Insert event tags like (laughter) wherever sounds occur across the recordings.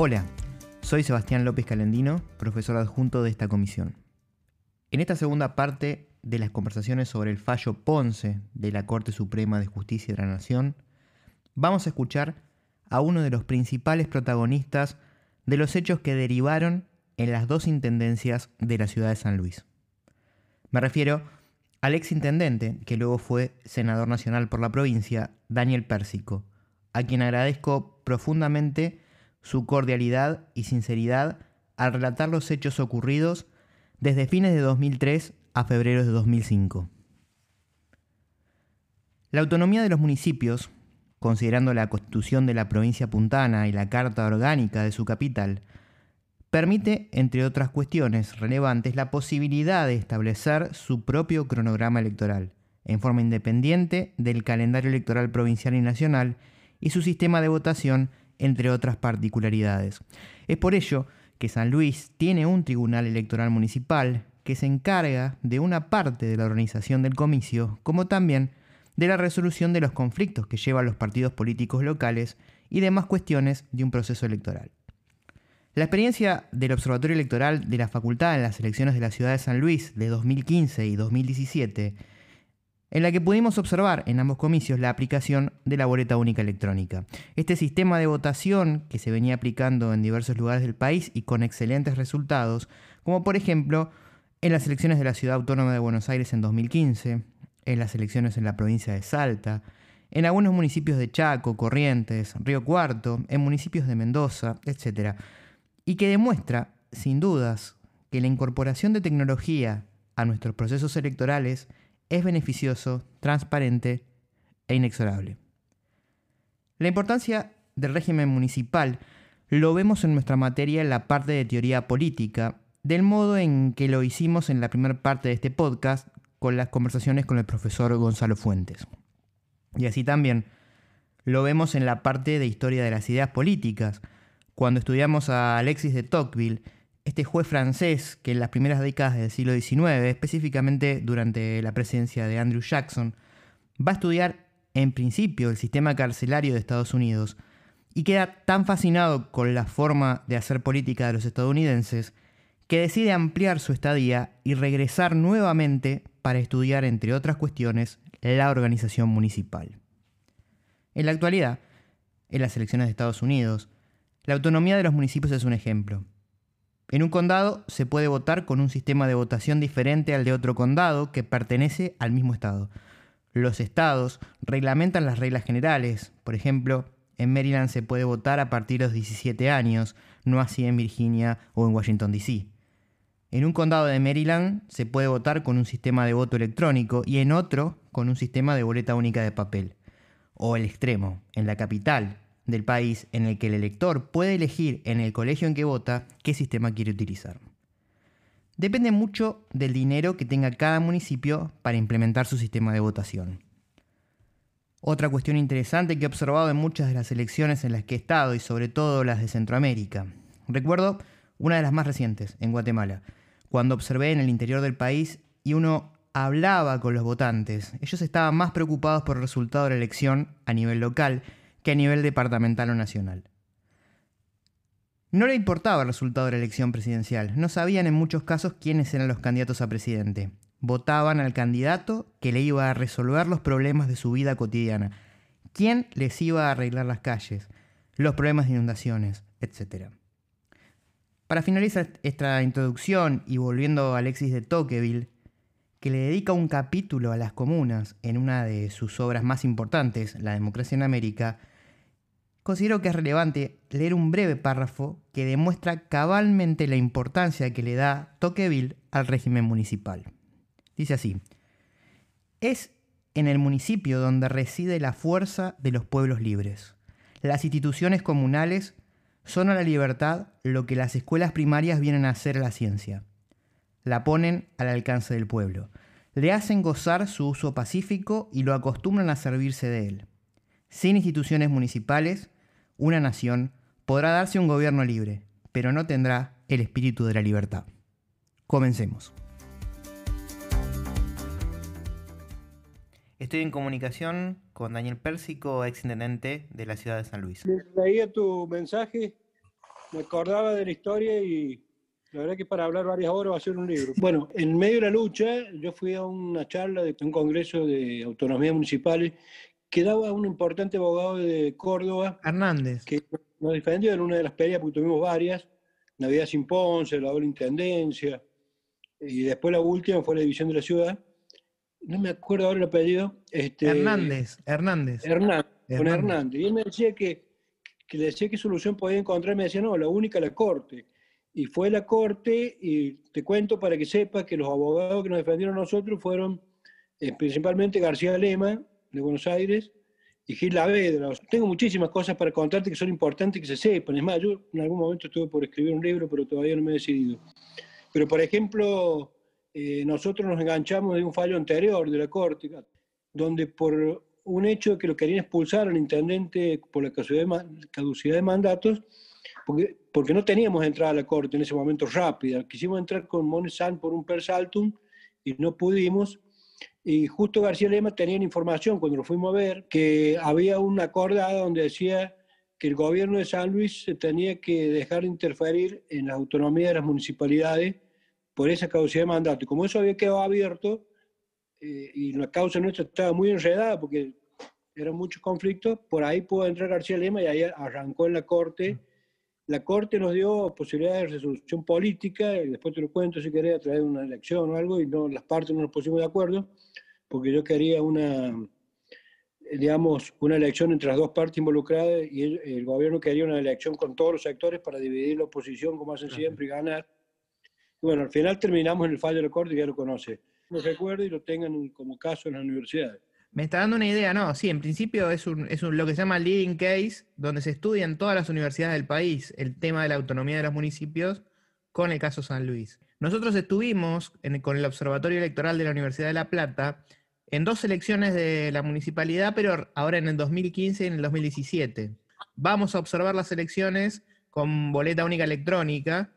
Hola, soy Sebastián López Calendino, profesor adjunto de esta comisión. En esta segunda parte de las conversaciones sobre el fallo Ponce de la Corte Suprema de Justicia de la Nación, vamos a escuchar a uno de los principales protagonistas de los hechos que derivaron en las dos intendencias de la ciudad de San Luis. Me refiero al ex intendente, que luego fue senador nacional por la provincia, Daniel Pérsico, a quien agradezco profundamente su cordialidad y sinceridad al relatar los hechos ocurridos desde fines de 2003 a febrero de 2005. La autonomía de los municipios, considerando la constitución de la provincia puntana y la carta orgánica de su capital, permite, entre otras cuestiones relevantes, la posibilidad de establecer su propio cronograma electoral, en forma independiente del calendario electoral provincial y nacional, y su sistema de votación entre otras particularidades. Es por ello que San Luis tiene un tribunal electoral municipal que se encarga de una parte de la organización del comicio, como también de la resolución de los conflictos que llevan los partidos políticos locales y demás cuestiones de un proceso electoral. La experiencia del Observatorio Electoral de la Facultad en las elecciones de la ciudad de San Luis de 2015 y 2017 en la que pudimos observar en ambos comicios la aplicación de la boleta única electrónica. Este sistema de votación que se venía aplicando en diversos lugares del país y con excelentes resultados, como por ejemplo en las elecciones de la Ciudad Autónoma de Buenos Aires en 2015, en las elecciones en la provincia de Salta, en algunos municipios de Chaco, Corrientes, Río Cuarto, en municipios de Mendoza, etc. Y que demuestra, sin dudas, que la incorporación de tecnología a nuestros procesos electorales es beneficioso, transparente e inexorable. La importancia del régimen municipal lo vemos en nuestra materia en la parte de teoría política, del modo en que lo hicimos en la primera parte de este podcast con las conversaciones con el profesor Gonzalo Fuentes. Y así también lo vemos en la parte de historia de las ideas políticas, cuando estudiamos a Alexis de Tocqueville este juez francés que en las primeras décadas del siglo XIX, específicamente durante la presidencia de Andrew Jackson, va a estudiar en principio el sistema carcelario de Estados Unidos y queda tan fascinado con la forma de hacer política de los estadounidenses que decide ampliar su estadía y regresar nuevamente para estudiar, entre otras cuestiones, la organización municipal. En la actualidad, en las elecciones de Estados Unidos, la autonomía de los municipios es un ejemplo. En un condado se puede votar con un sistema de votación diferente al de otro condado que pertenece al mismo estado. Los estados reglamentan las reglas generales. Por ejemplo, en Maryland se puede votar a partir de los 17 años, no así en Virginia o en Washington, D.C. En un condado de Maryland se puede votar con un sistema de voto electrónico y en otro con un sistema de boleta única de papel. O el extremo, en la capital, del país en el que el elector puede elegir en el colegio en que vota qué sistema quiere utilizar. Depende mucho del dinero que tenga cada municipio para implementar su sistema de votación. Otra cuestión interesante que he observado en muchas de las elecciones en las que he estado y sobre todo las de Centroamérica. Recuerdo una de las más recientes, en Guatemala, cuando observé en el interior del país y uno hablaba con los votantes. Ellos estaban más preocupados por el resultado de la elección a nivel local que a nivel departamental o nacional. No le importaba el resultado de la elección presidencial, no sabían en muchos casos quiénes eran los candidatos a presidente. Votaban al candidato que le iba a resolver los problemas de su vida cotidiana, quién les iba a arreglar las calles, los problemas de inundaciones, etc. Para finalizar esta introducción y volviendo a Alexis de Tocqueville, que le dedica un capítulo a las comunas en una de sus obras más importantes, La democracia en América, considero que es relevante leer un breve párrafo que demuestra cabalmente la importancia que le da Tocqueville al régimen municipal. Dice así, es en el municipio donde reside la fuerza de los pueblos libres. Las instituciones comunales son a la libertad lo que las escuelas primarias vienen a hacer a la ciencia la ponen al alcance del pueblo. Le hacen gozar su uso pacífico y lo acostumbran a servirse de él. Sin instituciones municipales, una nación podrá darse un gobierno libre, pero no tendrá el espíritu de la libertad. Comencemos. Estoy en comunicación con Daniel Pérsico, ex intendente de la ciudad de San Luis. Leía tu mensaje me acordaba de la historia y la verdad que para hablar varias horas va a ser un libro. Bueno, en medio de la lucha, yo fui a una charla de un congreso de autonomías municipales que daba un importante abogado de Córdoba. Hernández. Que nos defendió en una de las peleas, porque tuvimos varias. Navidad sin Ponce, la doble intendencia. Y después la última fue la división de la ciudad. No me acuerdo ahora el apellido. Este, Hernández, Hernández. Hernández, con Hernández. Y él me decía que, que le decía qué solución podía encontrar. Me decía, no, la única la corte. Y fue la corte, y te cuento para que sepas que los abogados que nos defendieron nosotros fueron eh, principalmente García Lema, de Buenos Aires, y Gil Lavedra. Tengo muchísimas cosas para contarte que son importantes que se sepan. Es más, yo en algún momento estuve por escribir un libro, pero todavía no me he decidido. Pero, por ejemplo, eh, nosotros nos enganchamos de un fallo anterior de la Corte, donde por un hecho de que lo querían expulsar al intendente por la caducidad de mandatos, porque, porque no teníamos entrada a la Corte en ese momento rápida. Quisimos entrar con Monesan por un per saltum y no pudimos. Y justo García Lema tenía información cuando lo fuimos a ver que había una acordada donde decía que el gobierno de San Luis tenía que dejar de interferir en la autonomía de las municipalidades por esa caducidad de mandato. Y como eso había quedado abierto eh, y la causa nuestra estaba muy enredada porque eran muchos conflictos, por ahí pudo entrar García Lema y ahí arrancó en la Corte. La Corte nos dio posibilidad de resolución política, y después te lo cuento si querés, a través de una elección o algo, y no, las partes no nos pusimos de acuerdo, porque yo quería una, digamos, una elección entre las dos partes involucradas y el, gobierno quería una elección con todos los sectores para dividir la oposición, como hacen siempre, y ganar. bueno, al final terminamos en el fallo de la Corte, ya lo conoce. Lo recuerdo y lo tengan como caso en las universidades. Me está dando una idea, ¿no? Sí, en principio es, un, es lo que se llama leading case, donde se estudia en todas las universidades del país el tema de la autonomía de los municipios con el caso San Luis. Nosotros estuvimos con el Observatorio Electoral de la Universidad de La Plata en dos elecciones de la municipalidad, pero ahora en el 2015 y en el 2017. Vamos a observar las elecciones con boleta única electrónica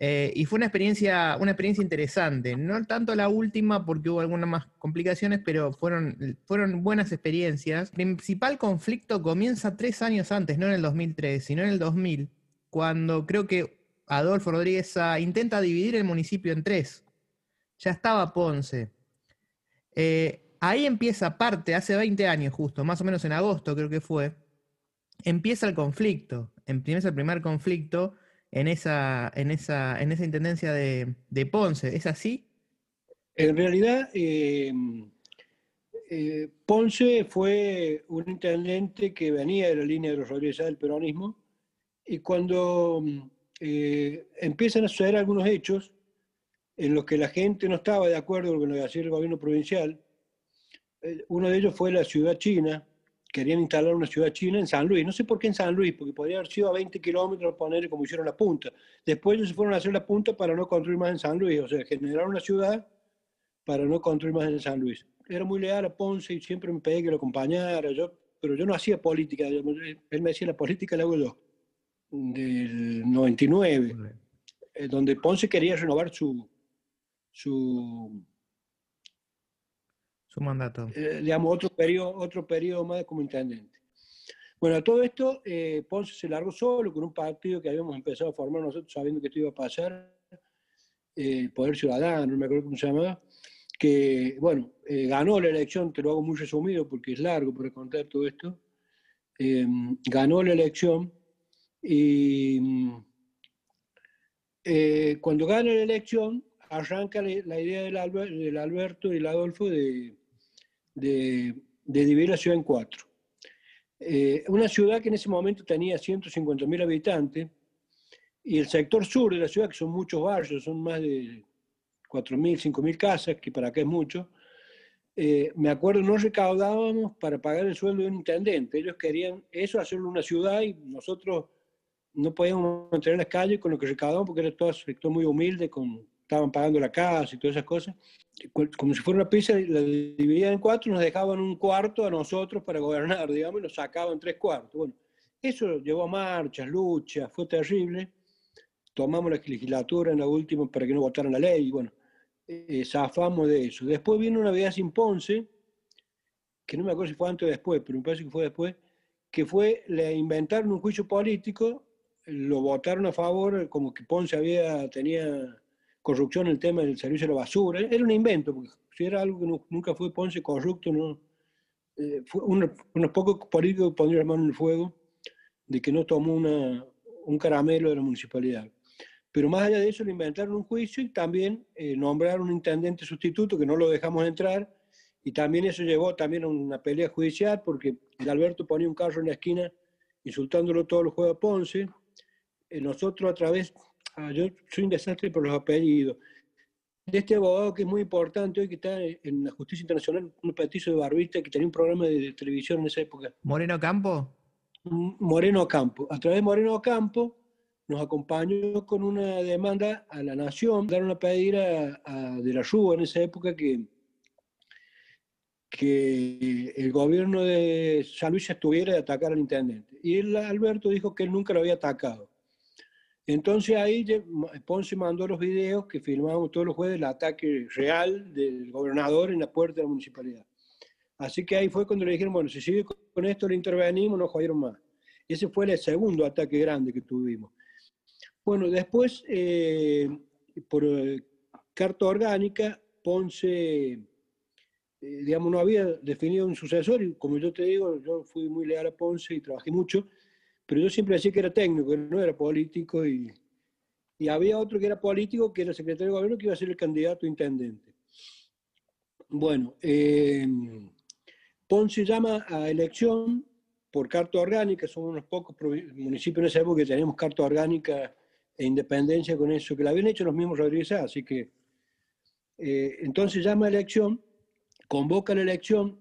eh, y fue una experiencia, una experiencia interesante. No tanto la última porque hubo algunas más complicaciones, pero fueron, fueron buenas experiencias. El principal conflicto comienza tres años antes, no en el 2003, sino en el 2000, cuando creo que Adolfo Rodríguez intenta dividir el municipio en tres. Ya estaba Ponce. Eh, ahí empieza parte, hace 20 años justo, más o menos en agosto creo que fue, empieza el conflicto, empieza el primer conflicto en esa, en esa, en esa intendencia de, Ponce, ¿es así? En realidad, eh, eh, Ponce fue un intendente que venía de la línea de los Rodríguez del peronismo, y cuando eh, empiezan a suceder algunos hechos en los que la gente no estaba de acuerdo con lo que hacía el gobierno provincial, eh, uno de ellos fue la ciudad china, querían instalar una ciudad china en San Luis. No sé por qué en San Luis, porque podría haber sido a 20 kilómetros poner como hicieron la punta. Después ellos se fueron a hacer la punta para no construir más en San Luis, o sea, generar una ciudad para no construir más en San Luis. Era muy leal a Ponce y siempre me pedía que lo acompañara, yo, pero yo no hacía política, él me decía la política la hago yo, del 99, eh, donde Ponce quería renovar su, su su mandato. Eh, digamos, otro periodo, otro periodo más como intendente. Bueno, todo esto, eh, Ponce se largó solo con un partido que habíamos empezado a formar nosotros sabiendo que esto iba a pasar, eh, Poder Ciudadano, no me acuerdo cómo se llamaba, que, bueno, ganó la elección, te lo hago muy resumido porque es largo para contar todo esto, ganó la elección y cuando gana la elección, arranca la idea del, Alberto y el Adolfo de, de, dividir la ciudad en cuatro. Eh, una ciudad que en ese momento tenía 150.000 habitantes y el sector sur de la ciudad, que son muchos barrios, son más de 4.000, 5.000 casas, que para acá es mucho, eh, me acuerdo, no recaudábamos para pagar el sueldo de un intendente. Ellos querían eso, hacerlo una ciudad y nosotros no podíamos mantener las calles con lo que recaudábamos porque era todo un sector muy humilde, con estaban pagando la casa y todas esas cosas. Como si fuera una pizza, la dividían en cuatro, nos dejaban un cuarto a nosotros para gobernar, (laughs) digamos, y nos sacaban tres cuartos. Bueno, eso llevó a marchas, luchas, fue terrible. Tomamos la legislatura en la última para que no votaran la ley, y bueno, eh, zafamos de eso. Después vino una vida sin Ponce, que no me acuerdo si fue antes o después, pero me parece que fue después, que fue le inventaron un juicio político lo votaron a favor, como que Ponce había, tenía corrupción el tema del servicio de la basura. Era un invento, porque si era algo que nunca fue Ponce corrupto, no, eh, fue unos, pocos políticos pondrían la mano en el fuego de que no tomó una, un caramelo de la municipalidad. Pero más allá de eso, le inventaron un juicio y también eh, nombraron un intendente sustituto que no lo dejamos entrar. Y también eso llevó también a una pelea judicial porque Alberto ponía un carro en la esquina insultándolo todos los juegos a Ponce. Eh, nosotros a través, ah, yo soy un desastre por los apellidos, de este abogado que es muy importante hoy, que está en la justicia internacional, un petizo de barbista que tenía un programa de, televisión en esa época. ¿Moreno Campo? Moreno Campo. A través de Moreno Campo nos acompañó con una demanda a la Nación, daron a pedir a, de la Rúa en esa época que, que el gobierno de San Luis estuviera de atacar al intendente. Y el Alberto dijo que él nunca lo había atacado. Entonces ahí Ponce mandó los videos que filmamos todos los jueves del ataque real del gobernador en la puerta de la municipalidad. Así que ahí fue cuando le dijeron, bueno, si sigue con esto le intervenimos, no jodieron más. Ese fue el segundo ataque grande que tuvimos. Bueno, después, eh, por eh, carta orgánica, Ponce, eh, digamos, no había definido un sucesor y como yo te digo, yo fui muy leal a Ponce y trabajé mucho, pero yo siempre decía que era técnico, que no era político y, y había otro que era político, que era secretario de gobierno, que iba a ser el candidato a intendente. Bueno, Ponce llama a elección por carta orgánica, somos unos pocos municipios en esa época que teníamos carta orgánica e independencia con eso, que la habían hecho los mismos Rodríguez así que eh, entonces llama a elección, convoca la elección,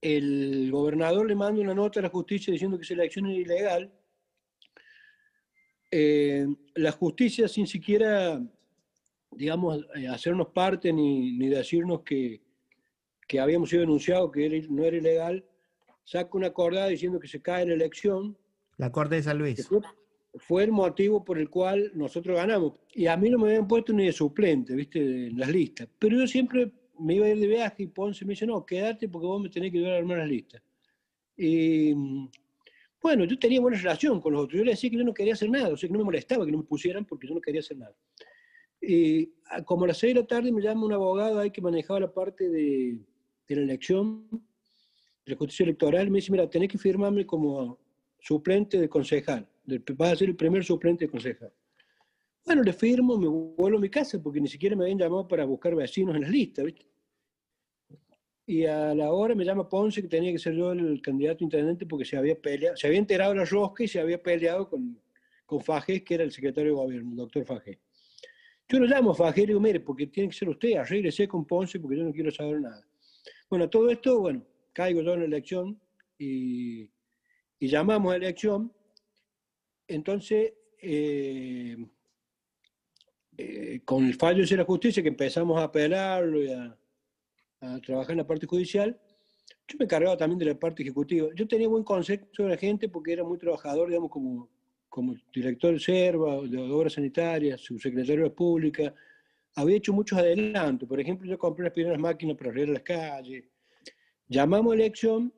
el gobernador le manda una nota a la justicia diciendo que esa elección es ilegal, eh, la justicia sin siquiera, digamos, eh, hacernos parte ni, ni decirnos que, que, habíamos sido denunciados, que no era ilegal, saca una acordada diciendo que se cae la elección. La Corte de San Luis fue el motivo por el cual nosotros ganamos. Y a mí no me habían puesto ni de suplente, ¿viste? En las listas. Pero yo siempre me iba a ir de viaje y Ponce me dice, no, quédate porque vos me tenés que ayudar a armar las listas. Y bueno, yo tenía buena relación con los otros. Yo le decía que yo no quería hacer nada, o sea, que no me molestaba que no me pusieran porque yo no quería hacer nada. Y como a las seis de la tarde me llama un abogado ahí que manejaba la parte de, de la elección, de la justicia electoral, me dice, mira, tenés que firmarme como suplente de concejal vas a ser el primer suplente de concejal. Bueno, le firmo, me vuelvo a mi casa porque ni siquiera me habían llamado para buscar vecinos en las listas, ¿viste? Y a la hora me llama Ponce que tenía que ser yo el candidato intendente porque se había peleado, se había enterado la rosca y se había peleado con, con Fajés, que era el secretario de gobierno, el doctor Fajés. Yo lo llamo Fajés y digo, mire, porque tiene que ser usted, arréglese con Ponce porque yo no quiero saber nada. Bueno, todo esto, bueno, caigo yo en la elección y, y llamamos a la elección entonces, eh, eh, con el fallo de la justicia, que empezamos a apelarlo y a, trabajar en la parte judicial, yo me encargaba también de la parte ejecutiva. Yo tenía buen concepto de la gente porque era muy trabajador, digamos, como, como director de SERVA, de obras sanitarias, subsecretario de Pública. Había hecho muchos adelantos. Por ejemplo, yo compré las primeras máquinas para arreglar las calles. Llamamos a elección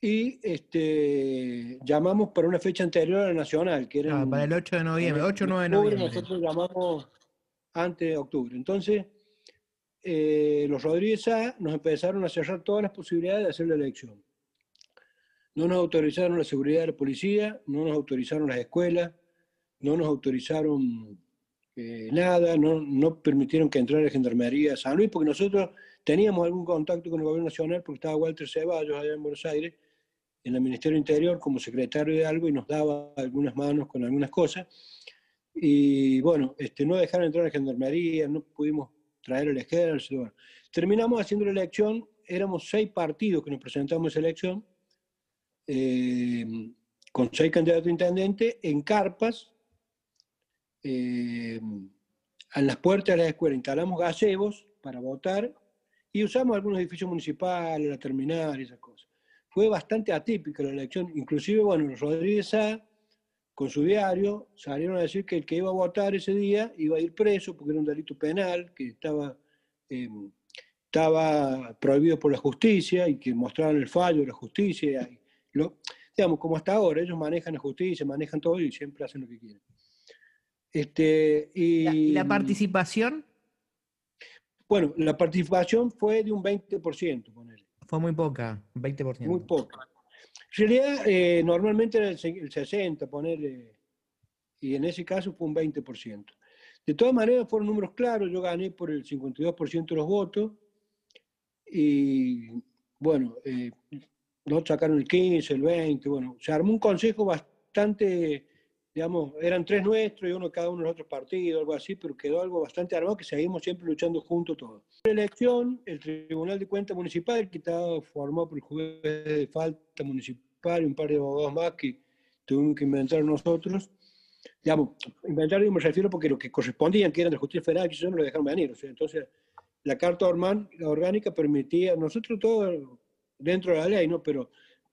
y este, llamamos para una fecha anterior a la nacional, que era... Ah, para el 8 de noviembre, 8 o 9 de noviembre. Nosotros llamamos antes de octubre. Entonces, eh, los Rodríguez A nos empezaron a cerrar todas las posibilidades de hacer la elección. No nos autorizaron la seguridad de la policía, no nos autorizaron las escuelas, no nos autorizaron eh, nada, no, no, permitieron que entrara la Gendarmería a San Luis, porque nosotros teníamos algún contacto con el gobierno nacional, porque estaba Walter Ceballos allá en Buenos Aires, en el Ministerio Interior como secretario de algo y nos daba algunas manos con algunas cosas. Y bueno, este, no dejaron entrar a la gendarmería, no pudimos traer el ejército. terminamos haciendo la elección, éramos seis partidos que nos presentamos en elección, eh, con seis candidatos a intendente, en carpas, eh, a las puertas de la escuela instalamos gazebos para votar y usamos algunos edificios municipales, la terminal y esas cosas fue bastante atípica la elección. Inclusive, bueno, los Rodríguez A, con su diario, salieron a decir que el que iba a votar ese día iba a ir preso porque era un delito penal, que estaba, em, estaba prohibido por la justicia y que mostraron el fallo de la justicia. lo, digamos, como hasta ahora, ellos manejan la justicia, manejan todo y siempre hacen lo que quieren. Este, y, la, participación? Bueno, la participación fue de un 20%, ponele. Fue muy poca, 20%. Muy poca. En realidad, eh, normalmente era el, 60%, ponerle, y en ese caso fue un 20%. De todas maneras, fueron números claros, yo gané por el 52% de los votos, y bueno, eh, no sacaron el 15, el 20, bueno, se armó un consejo bastante, digamos, eran tres nuestros y uno cada uno de los otros partidos, algo así, pero quedó algo bastante armado que seguimos siempre luchando juntos todos. La elección, el Tribunal de Cuentas Municipal, que estaba formado por el juez de falta municipal y un par de abogados más que tuvimos que inventar nosotros, digamos, inventar y me refiero porque lo que correspondían, que eran de justicia federal, que eso no lo dejaron venir, o sea, entonces la carta orgánica permitía, nosotros todos dentro de la ley, ¿no? Pero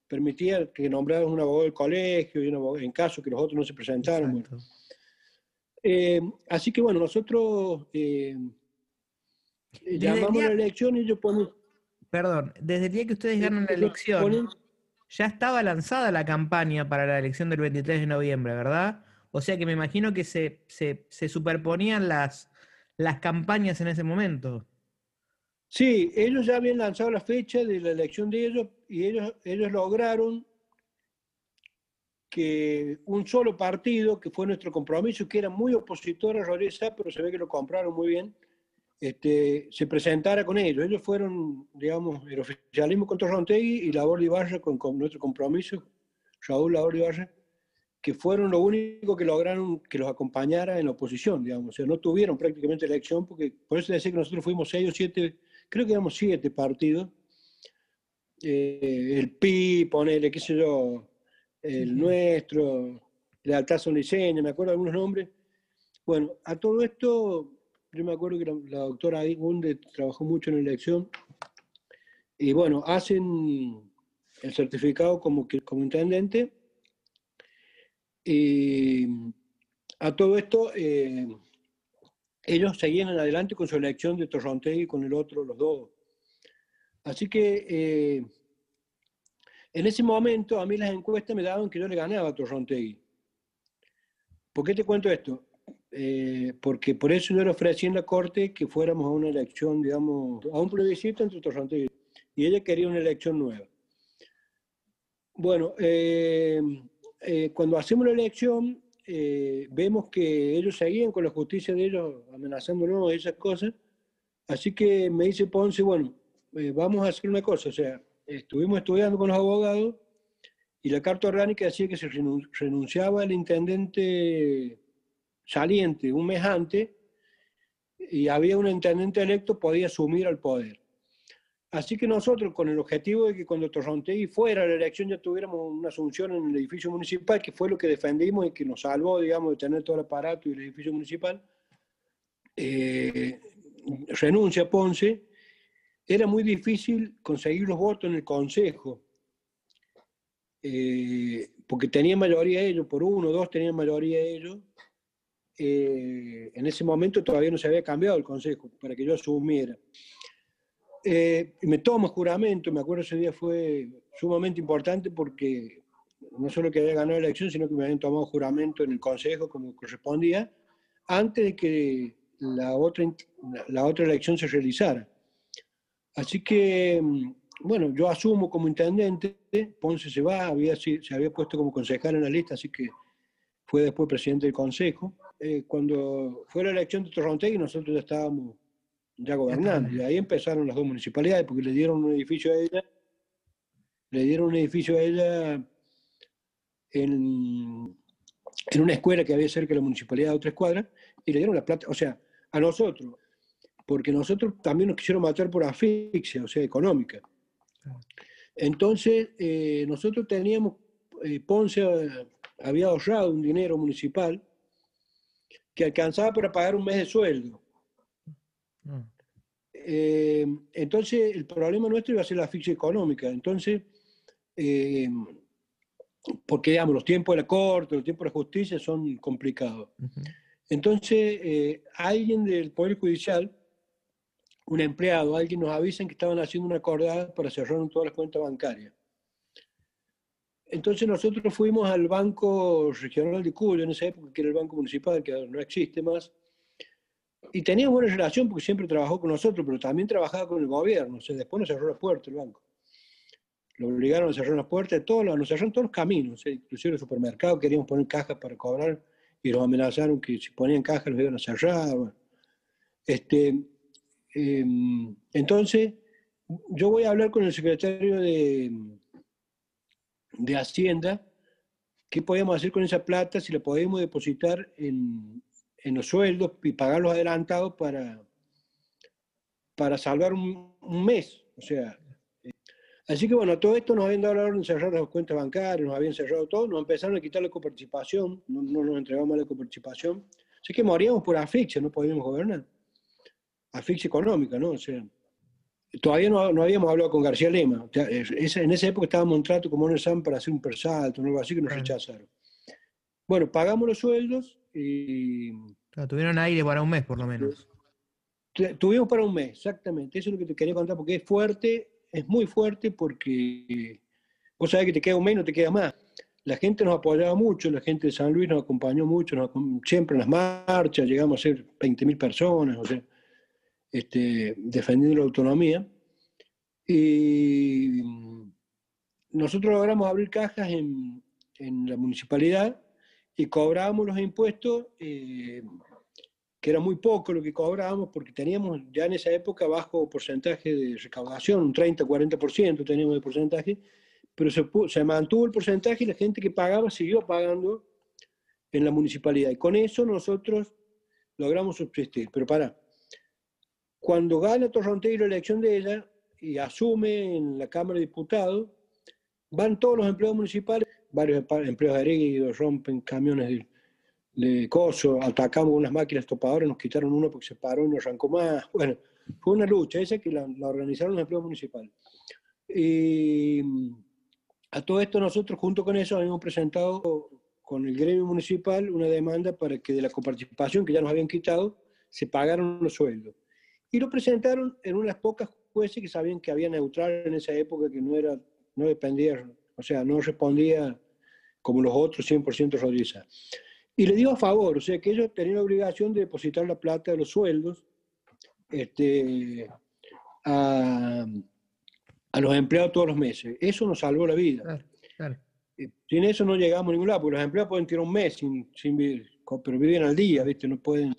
permitía que nombraran un abogado del colegio y un abogado, en caso que los otros no se presentaran. Eh, así que bueno, nosotros eh, llamamos la elección y ellos ponen... Perdón, desde el día que ustedes ganan la elección, ya estaba lanzada la campaña para la elección del 23 de noviembre, ¿verdad? O sea que me imagino que se, se, se superponían las, las campañas en ese momento. Sí, ellos ya habían lanzado la fecha de la elección de ellos y ellos, ellos lograron que un solo partido, que fue nuestro compromiso, que era muy opositor a Rodríguez pero se ve que lo compraron muy bien, este, se presentara con ellos. Ellos fueron, digamos, el oficialismo contra Rontegui y la Ibarra con, con, nuestro compromiso, Raúl Labor Ibarra, que fueron lo único que lograron que los acompañara en la oposición, digamos. O sea, no tuvieron prácticamente elección, porque por eso decía que nosotros fuimos seis o siete creo que éramos siete partidos. Eh, el PI, ponele, qué sé yo, el nuestro, la Altazo Liceña, me acuerdo algunos nombres. Bueno, a todo esto, yo me acuerdo que la, doctora Gunde trabajó mucho en la elección. Y bueno, hacen el certificado como, como intendente. Y a todo esto, eh, ellos seguían adelante con su elección de Torrontegui y con el otro, los dos. Así que eh, en ese momento a mí las encuestas me daban que yo le ganaba a Torrontegui. ¿Por qué te cuento esto? Eh, porque por eso yo le ofrecí en la corte que fuéramos a una elección, digamos, a un plebiscito entre Torrontegui. Y ella quería una elección nueva. Bueno, eh, cuando hacemos la elección, eh, vemos que ellos seguían con la justicia de ellos amenazándonos y esas cosas. Así que me dice Ponce, bueno, eh, vamos a hacer una cosa, o sea, estuvimos estudiando con los abogados y la carta orgánica decía que se renunciaba al intendente saliente un mes antes y había un intendente electo podía asumir al poder. Así que nosotros, con el objetivo de que cuando Torrontegui fuera a la elección ya tuviéramos una asunción en el edificio municipal, que fue lo que defendimos y que nos salvó, digamos, de tener todo el aparato y el edificio municipal, eh, renuncia Ponce, era muy difícil conseguir los votos en el Consejo, eh, porque tenían mayoría ellos, por uno o dos tenían mayoría ellos. Eh, en ese momento todavía no se había cambiado el Consejo para que yo asumiera. Eh, me tomo juramento, me acuerdo ese día fue sumamente importante porque no solo que había ganado la elección, sino que me habían tomado juramento en el Consejo como correspondía, antes de que la otra, la otra elección se realizara. Así que, mm, bueno, yo asumo como intendente, Ponce se va, había, se había puesto como concejal en la lista, así que fue después presidente del Consejo. Eh, cuando fue la elección de Torrontegui, nosotros ya estábamos ya gobernando. Y ahí empezaron las dos municipalidades, porque le dieron un edificio a ella, le dieron un edificio a ella en, en una escuela que había cerca de la municipalidad de otra escuadra, y le dieron la plata, o sea, a nosotros, porque nosotros también nos quisieron matar por asfixia, o sea, económica. Entonces, eh, nosotros teníamos, eh, Ponce había ahorrado un dinero municipal que alcanzaba para pagar un mes de sueldo. Mm. Eh, entonces, el problema nuestro iba a ser la asfixia económica. Entonces, eh, porque digamos, los tiempos de la corte, los tiempos de la justicia son complicados. Entonces, eh, alguien del Poder Judicial, un empleado, alguien nos avisan que estaban haciendo una acordada para cerrar todas las cuentas bancarias. entonces nosotros fuimos al Banco Regional de Cuyo en esa época, que era el Banco Municipal, que no existe más, y teníamos buena relación porque siempre trabajó con nosotros, pero también trabajaba con el gobierno. O sea, después nos cerró las puertas el banco. Lo obligaron a cerrar las puertas, todos, nos cerraron todos los caminos, inclusive el supermercado, queríamos poner cajas para cobrar y nos amenazaron que si ponían cajas los iban a cerrar. Este, em, entonces, yo voy a hablar con el secretario de, de Hacienda, qué podemos hacer con esa plata, si la podemos depositar en, en los sueldos y pagarlos adelantados para, para salvar un, mes. O sea, eh, así que bueno, todo esto nos habían dado de cerrar las cuentas bancarias, nos habían cerrado todo, nos empezaron a quitar la coparticipación, no, no nos entregamos la coparticipación. Así que moríamos por asfixia, no podíamos gobernar. Asfixia económica, ¿no? O sea, todavía no, no habíamos hablado con García Lema. en esa época estábamos en trato con Monesam para hacer un persalto, algo así que nos rechazaron. Bueno, pagamos los sueldos y... tuvieron aire para un mes, por lo menos. Tuvimos para un mes, exactamente. Eso es lo que te quería contar, porque es fuerte, es muy fuerte, porque vos sabés que te queda un mes y no te queda más. La gente nos apoyaba mucho, la gente de San Luis nos acompañó mucho, siempre en las marchas, llegamos a ser 20.000 personas, o sea, este, defendiendo la autonomía. Y nosotros logramos abrir cajas en, en la municipalidad y cobrábamos los impuestos, eh, que era muy poco lo que cobrábamos, porque teníamos ya en esa época bajo porcentaje de recaudación, un 30-40% teníamos de porcentaje, pero se, se, mantuvo el porcentaje y la gente que pagaba siguió pagando en la municipalidad. Y con eso nosotros logramos subsistir. Pero para, cuando gana Torrontegui la elección de ella y asume en la Cámara de Diputados, van todos los empleados municipales varios empleos heridos, rompen camiones de, coso, atacamos unas máquinas topadoras, nos quitaron uno porque se paró y no arrancó más. Bueno, fue una lucha esa que la, organizaron los empleos municipales. Y a todo esto nosotros junto con eso habíamos presentado con el gremio municipal una demanda para que de la coparticipación que ya nos habían quitado se pagaran los sueldos. Y lo presentaron en unas pocas jueces que sabían que había neutral en esa época, que no, era, no dependía, o sea, no respondía como los otros 100% rodillas. Y le dio a favor, o sea que ellos tenían la obligación de depositar la plata de los sueldos este, a, los empleados todos los meses. Eso nos salvó la vida. Eh, sin eso no llegamos a ningún lado, porque los empleados pueden tirar un mes sin, sin vivir, pero viven al día, ¿viste? No pueden.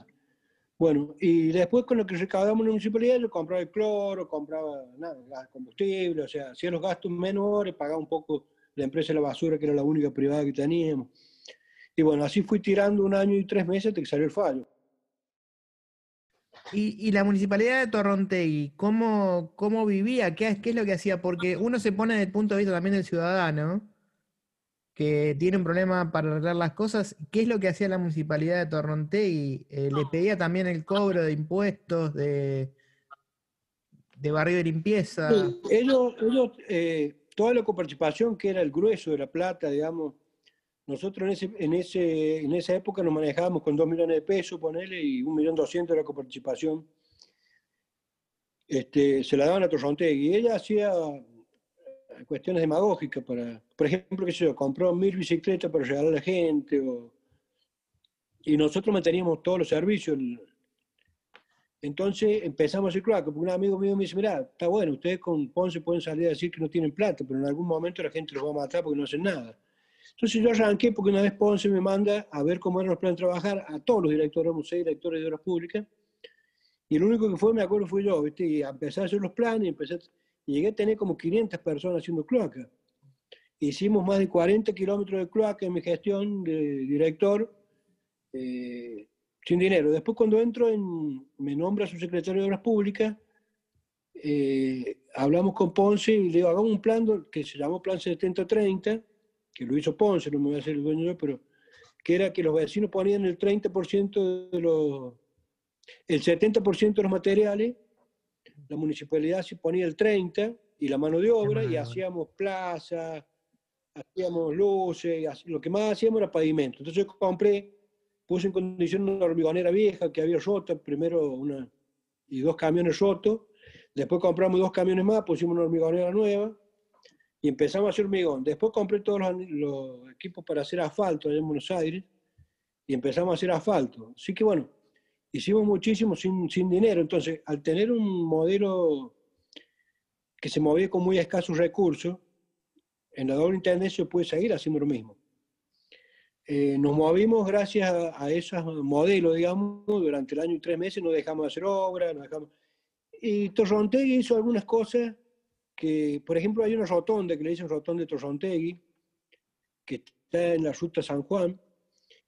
Bueno, y después con lo que recaudamos la municipalidad, yo compraba el cloro, compraba nada, combustible, o sea, hacía los gastos menores, pagaba un poco la empresa de la basura, que era la única privada que teníamos. Y bueno, así fui tirando un año y tres meses hasta que salió el fallo. ¿Y, la municipalidad de Torrontegui, cómo, cómo vivía? ¿Qué, ¿Qué es lo que hacía? Porque uno se pone desde el punto de vista también del ciudadano, que tiene un problema para arreglar las cosas. ¿Qué es lo que hacía la municipalidad de Torrontegui? Eh, ¿Le pedía también el cobro de impuestos, de, de barrio de limpieza? ellos, ellos eh, toda la coparticipación, que era el grueso de la plata, digamos, nosotros en, ese, en, ese, en esa época nos manejábamos con 2 millones de pesos, ponele, y 1.200.000 de la coparticipación. Este, se la daban a Torrontegui ella hacía cuestiones demagógicas para, por ejemplo, que se compró mil bicicletas para regalar a la gente, y nosotros manteníamos todos los servicios, entonces empezamos a decir, claro, porque un amigo mío me dice, mira, está bueno, ustedes con Ponce pueden salir a decir que no tienen plata, pero en algún momento la gente los va a matar porque no hacen nada. Entonces yo arranqué porque una vez Ponce me manda a ver cómo eran los planes de trabajar a todos los directores, seis directores de obras públicas, y el único que fue, me acuerdo, fui yo, ¿viste? y empecé a hacer los planes, empecé llegué a tener como 500 personas haciendo cloaca. Hicimos más de 40 kilómetros de cloaca en mi gestión de director, eh, sin dinero. Después cuando entro, en, me nombra su secretario de Obras Públicas, eh, hablamos con Ponce y le digo, hagamos un plan que se llamó Plan 7030, que lo hizo Ponce, no me voy a hacer el dueño yo, pero que era que los vecinos ponían el 30% de los, el 70% de los materiales, la municipalidad se ponía el 30% y la mano de obra y hacíamos plazas, hacíamos luces, lo que más hacíamos era pavimento. Entonces compré puse en condición una hormigonera vieja que había roto, primero una y dos camiones rotos, después compramos dos camiones más, pusimos una hormigonera nueva, y empezamos a hacer hormigón. Después compré todos los, equipos para hacer asfalto allá en Buenos Aires y empezamos a hacer asfalto. Así que bueno, hicimos muchísimo sin, sin dinero. Entonces, al tener un modelo que se movía con muy escasos recursos, en la doble intendencia puede seguir haciendo lo mismo. Eh, nos movimos gracias a, esos modelos, digamos, durante el año y tres meses no dejamos de hacer obras, no dejamos... Y Torrontegui hizo algunas cosas que, por ejemplo, hay una rotonda que le dicen rotonda de Torrontegui, que está en la ruta San Juan,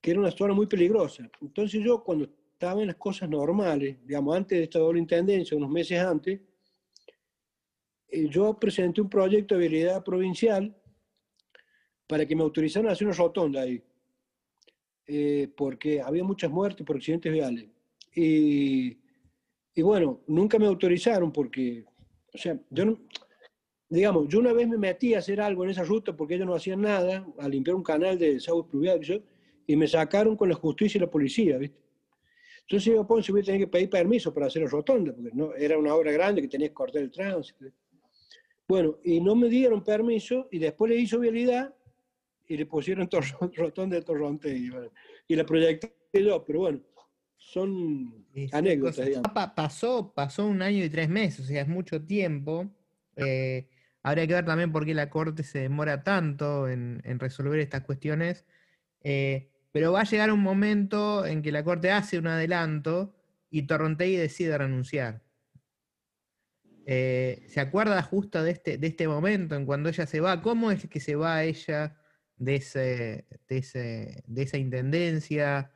que era una zona muy peligrosa. Entonces yo cuando estaba en las cosas normales, digamos, antes de esta doble intendencia, unos meses antes, eh, yo presenté un proyecto de habilidad provincial para que me autorizaran a hacer una rotonda ahí, eh, porque había muchas muertes por accidentes viales. Y, y, bueno, nunca me autorizaron porque, o sea, yo digamos, yo una vez me metí a hacer algo en esa ruta porque ellos no hacían nada, a limpiar un canal de desagües pluviales, y me sacaron con la justicia y la policía, ¿viste? Entonces yo, Ponce, voy a tener que pedir permiso para hacer la rotonda, porque no, era una obra grande que tenía que cortar el tránsito. Bueno, y no me dieron permiso y después le hizo vialidad y le pusieron (laughs) rotón de Torronte y, y la proyecté yo, pero bueno, son anécdotas. Pasó, pasó un año y tres meses, o sea, es mucho tiempo. Eh, habría que ver también por qué la Corte se demora tanto en, resolver estas cuestiones. Eh, pero va a llegar un momento en que la Corte hace un adelanto y Torrontegui decide renunciar. Eh, ¿Se acuerda justo de este, de este momento en cuando ella se va? ¿Cómo es que se va ella de, ese, de, esa intendencia?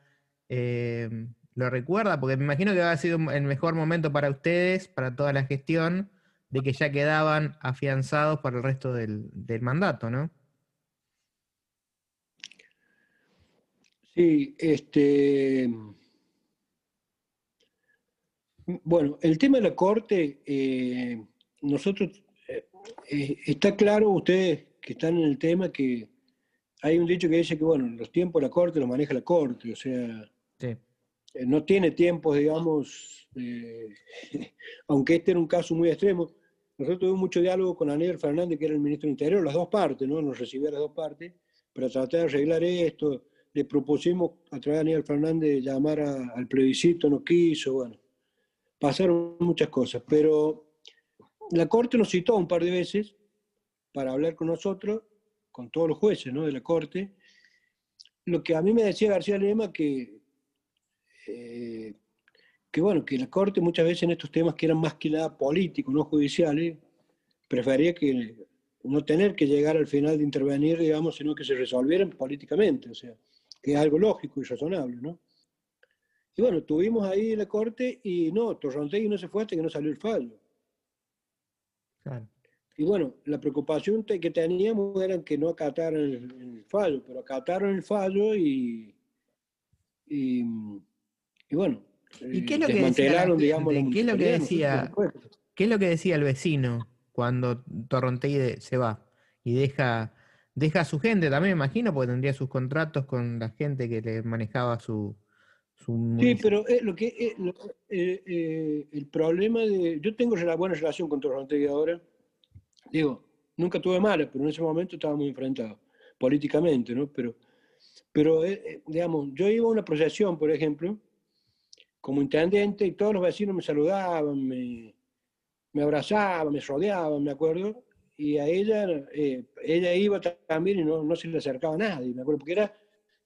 Eh, ¿Lo recuerda? Porque me imagino que va a sido el mejor momento para ustedes, para toda la gestión, de que ya quedaban afianzados para el resto del, del mandato, ¿no? Sí, este bueno, el tema de la corte, eh, nosotros, eh, eh, está claro, ustedes que están en el tema, que hay un dicho que dice que, bueno, los tiempos de la corte los maneja la corte, o sea, no tiene tiempos, digamos, (laughs) aunque este era un caso muy extremo. Nosotros tuvimos mucho diálogo con Aníbal Fernández, que era el ministro del Interior, las dos partes, ¿no? Nos recibía las dos partes, para tratar de arreglar esto. Le propusimos a través de Aníbal Fernández llamar al plebiscito, no quiso, bueno pasaron muchas cosas, pero la Corte nos citó un par de veces para hablar con nosotros, con todos los jueces ¿no? de la Corte. Lo que a mí me decía García Lema que, eh, que bueno, que la Corte muchas veces en estos temas que eran más que nada políticos, no judiciales, prefería que no tener que llegar al final de intervenir, digamos, sino que se resolvieran políticamente, o sea, que es algo lógico y razonable, ¿no? Y bueno, tuvimos ahí la corte y no, Torrontegui no se fue hasta que no salió el fallo. Y bueno, la preocupación que teníamos era que no acataran el, fallo, pero acataron el fallo y, y, bueno, ¿Y qué es lo que decía, digamos, ¿qué es lo que decía, qué es lo que decía el vecino cuando Torrontegui se va y deja, deja a su gente también, me imagino, porque tendría sus contratos con la gente que le manejaba su, Sí, pero eh, lo que eh, eh, el problema de. Yo tengo una buena relación con Torrontegui ahora. Digo, nunca tuve mala, pero en ese momento estaba muy enfrentado políticamente, ¿no? Pero, pero digamos, yo iba a una procesión, por ejemplo, como intendente, y todos los vecinos me saludaban, me, me abrazaban, me rodeaban, me acuerdo, y a ella, ella iba también y no, no se le acercaba a nadie, me acuerdo, porque era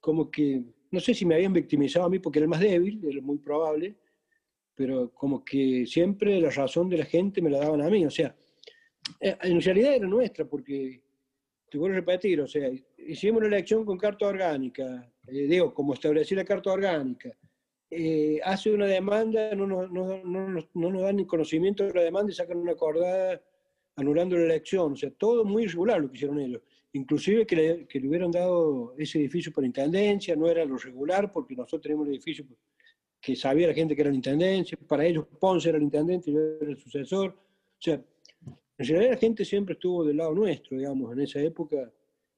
como que no sé si me habían victimizado a mí porque era el más débil, es muy probable, pero como que siempre la razón de la gente me la daban a mí, o sea, eh, en realidad era nuestra, porque, te vuelvo a repetir, o sea, hicimos una elección con carta orgánica, eh, digo, como establecí la carta orgánica, eh, hace una demanda, no, no, no, no, nos dan ni conocimiento de la demanda y sacan una acordada anulando la elección, o sea, todo muy irregular lo que hicieron ellos inclusive que le, hubieran dado ese edificio por intendencia, no era lo regular, porque nosotros tenemos el edificio que sabía la gente que era la intendencia, para ellos Ponce era el intendente yo era el sucesor. O sea, en realidad la gente siempre estuvo del lado nuestro, digamos, en esa época.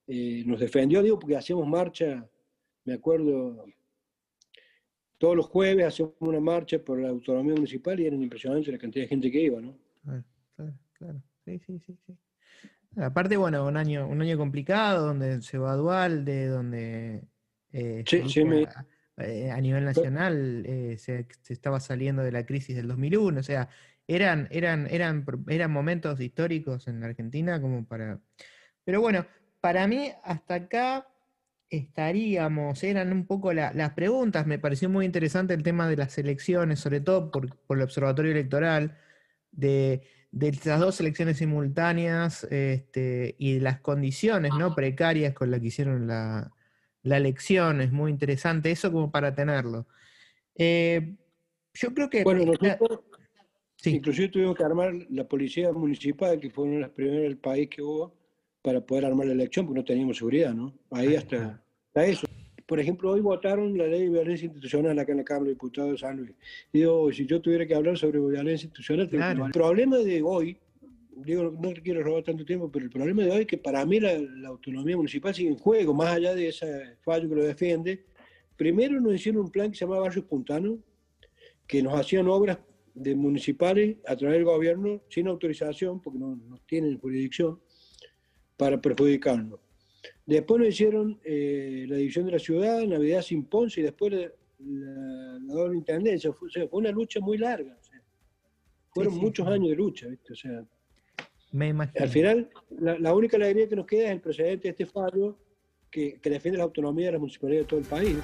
Eh, nos defendió, digo, porque hacíamos marcha, me acuerdo, todos los jueves hacíamos una marcha por la autonomía municipal y era impresionante la cantidad de gente que iba, ¿no? Claro, claro, claro. Sí, sí, sí, sí. Aparte, bueno, un año, un año complicado, donde se va a Dualde, donde eh, eh, a, nivel nacional eh, se, estaba saliendo de la crisis del 2001, o sea, eran, eran, eran, eran momentos históricos en la Argentina como para... Pero bueno, para mí hasta acá estaríamos, eran un poco las preguntas, me pareció muy interesante el tema de las elecciones, sobre todo por, el observatorio electoral, de, de, las dos elecciones simultáneas este, y de las condiciones ¿no? precarias con las que hicieron la, elección, es muy interesante eso como para tenerlo. Eh, yo creo que... Bueno, nosotros inclusive tuvimos que armar la policía municipal, que fue una de las primeras del país que hubo, para poder armar la elección, porque no teníamos seguridad, ¿no? Ahí hasta, eso. Por ejemplo, hoy votaron la ley de violencia institucional acá en la Cámara de Diputados de San Luis. Digo, si yo tuviera que hablar sobre violencia institucional, el problema de hoy, digo, no quiero robar tanto tiempo, pero el problema de hoy es que para mí la, autonomía municipal sigue en juego, más allá de ese fallo que lo defiende. Primero nos hicieron un plan que se llamaba Barrios Puntanos, que nos hacían obras de municipales a través del gobierno sin autorización, porque no, no tienen jurisdicción para perjudicarnos. Después nos hicieron eh, la división de la ciudad, Navidad sin Ponce y después la, doble intendencia. Fue, fue, una lucha muy larga. fueron muchos años de lucha, ¿viste? O sea, Me imagino. Al final, la, única alegría que nos queda es el precedente de este fallo que, que defiende la autonomía de la municipalidad de todo el país.